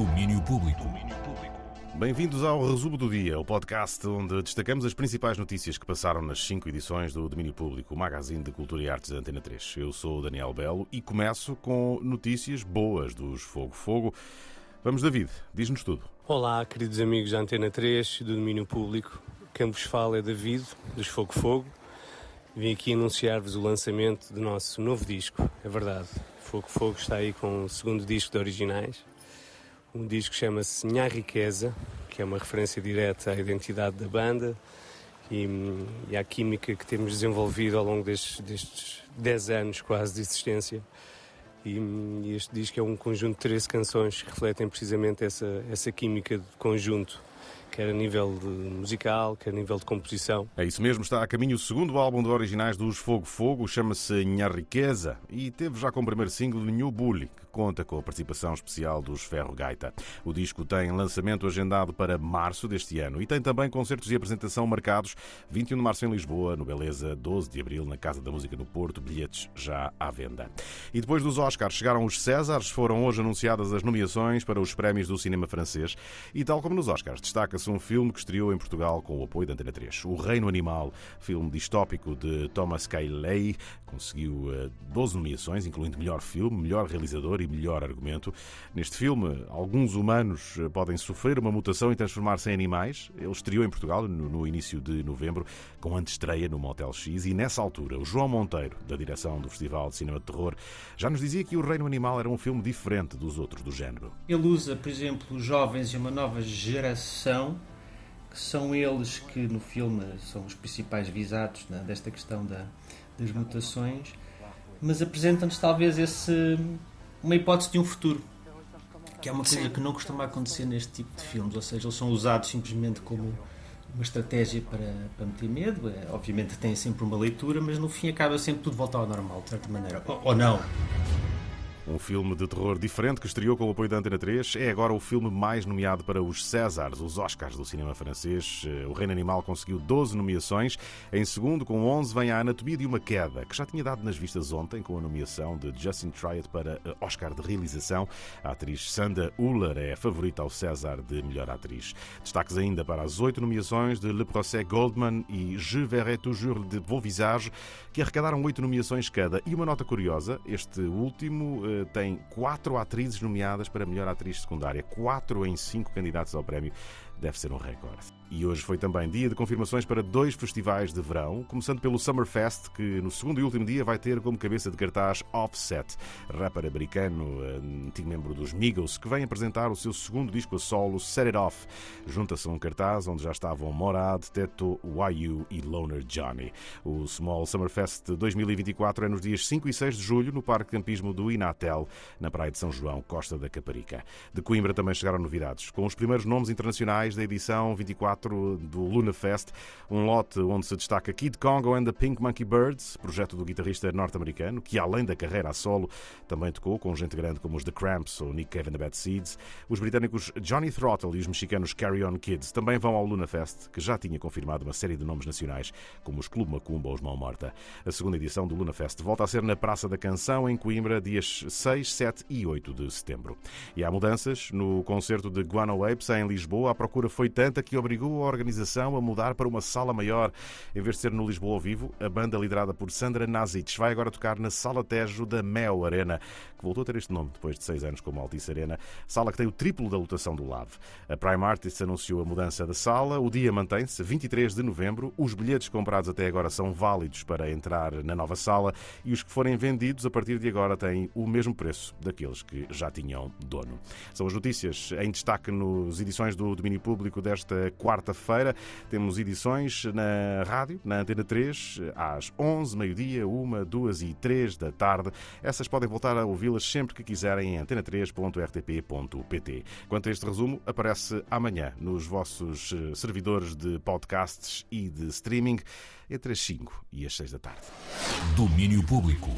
Domínio Público. Bem-vindos ao Resumo do Dia, o podcast onde destacamos as principais notícias que passaram nas cinco edições do Domínio Público, o magazine de Cultura e Artes da Antena 3. Eu sou o Daniel Belo e começo com notícias boas dos Fogo Fogo. Vamos, David, diz-nos tudo. Olá, queridos amigos da Antena 3 do Domínio Público. Quem vos fala é David, dos Fogo Fogo. Vim aqui anunciar-vos o lançamento do nosso novo disco, é verdade. Fogo Fogo está aí com o segundo disco de originais. Um disco chama-se Nha Riqueza, que é uma referência direta à identidade da banda e, e à química que temos desenvolvido ao longo destes, destes 10 anos quase de existência. E, e este disco é um conjunto de 13 canções que refletem precisamente essa, essa química de conjunto quer a nível de musical, quer a nível de composição. É isso mesmo, está a caminho o segundo álbum de originais dos Fogo Fogo, chama-se Nha Riqueza e teve já como primeiro single New Bully, que conta com a participação especial dos Ferro Gaita. O disco tem lançamento agendado para março deste ano e tem também concertos de apresentação marcados 21 de março em Lisboa, no Beleza, 12 de abril na Casa da Música no Porto, bilhetes já à venda. E depois dos Oscars chegaram os Césares, foram hoje anunciadas as nomeações para os prémios do cinema francês e tal como nos Oscars, destaca destaca-se um filme que estreou em Portugal com o apoio da Antena 3. O Reino Animal, filme distópico de Thomas Cayley, conseguiu 12 eh, nomeações, incluindo melhor filme, melhor realizador e melhor argumento. Neste filme, alguns humanos eh, podem sofrer uma mutação e transformar-se em animais. Ele estreou em Portugal no, início de novembro, com antestreia no Motel X, e nessa altura, o João Monteiro, da direção do Festival de Cinema de Terror, já nos dizia que O Reino Animal era um filme diferente dos outros do género. Ele usa, por exemplo, jovens e uma nova geração são eles que no filme são os principais visados né, desta questão da, das mutações, mas apresentam-nos talvez esse, uma hipótese de um futuro, que é uma coisa Sim. que não costuma acontecer neste tipo de filmes, ou seja, eles são usados simplesmente como uma estratégia para, para meter medo, é, obviamente tem sempre uma leitura, mas no fim acaba sempre tudo voltar ao normal, de certa maneira, ou, ou não. Um filme de terror diferente que estreou com o apoio da Antena 3 é agora o filme mais nomeado para os Césars, os Oscars do cinema francês. Eh, o Reino Animal conseguiu 12 nomeações. Em segundo, com 11, vem a Anatomia de uma Queda, que já tinha dado nas vistas ontem com a nomeação de Justin Triet para eh, Oscar de realização. A atriz Sandra Uller é a favorita ao César de melhor atriz. Destaques ainda para as oito nomeações de Le Procès Goldman e Je verrai toujours de vos visages, que arrecadaram oito nomeações cada. E uma nota curiosa, este último eh, tem quatro atrizes nomeadas para melhor atriz secundária, quatro em cinco candidatos ao prémio deve ser um recorde. E hoje foi também dia de confirmações para dois festivais de verão, começando pelo Summerfest, que no segundo e último dia vai ter como cabeça de cartaz Offset, rapper americano, antigo membro dos Migos, que vem apresentar o seu segundo disco a solo, Set It Off. Junta-se a um cartaz onde já estavam Morad, Teto, YU e Loner Johnny. O Small Summerfest 2024 é nos dias 5 e 6 de julho, no Parque de Campismo do Inatel, na Praia de São João, Costa da Caparica. De Coimbra também chegaram novidades, com os primeiros nomes internacionais da edição 24 do Luna Fest, um lote onde se destaca Kid Congo and the Pink Monkey Birds, projeto do guitarrista norte-americano, que além da carreira a solo, também tocou com gente grande como os The Cramps ou Nick Cave and the Bad Seeds. Os britânicos Johnny Throttle e os mexicanos Carry On Kids também vão ao Luna Fest, que já tinha confirmado uma série de nomes nacionais, como os Clube Macumba ou os Mão Morta. A segunda edição do Luna Fest volta a ser na Praça da Canção, em Coimbra, dias 6, 7 e 8 de setembro. E há mudanças no concerto de Guano Apes em Lisboa, à procura procura foi tanta que obrigou a organização a mudar para uma sala maior. Em vez de ser no Lisboa ao vivo, a banda liderada por Sandra Nazic vai agora tocar na Sala Tejo da Mel Arena, que voltou a ter este nome depois de seis anos como Altice Arena, sala que tem o triplo da lotação do LAV. A Prime Artists anunciou a mudança da sala, o dia mantém-se, 23 de novembro. Os bilhetes comprados até agora são válidos para entrar na nova sala e os que forem vendidos a partir de agora têm o mesmo preço daqueles que já tinham dono. São as notícias em destaque nas edições do Domínio Público público desta quarta-feira. Temos edições na rádio, na Antena 3, às 11, meio-dia, 1, 2 e 3 da tarde. Essas podem voltar a ouvi-las sempre que quiserem em antena3.rtp.pt. Quanto a este resumo, aparece amanhã nos vossos eh, servidores de podcasts e de streaming entre as 5 e as 6 da tarde. Domínio Público.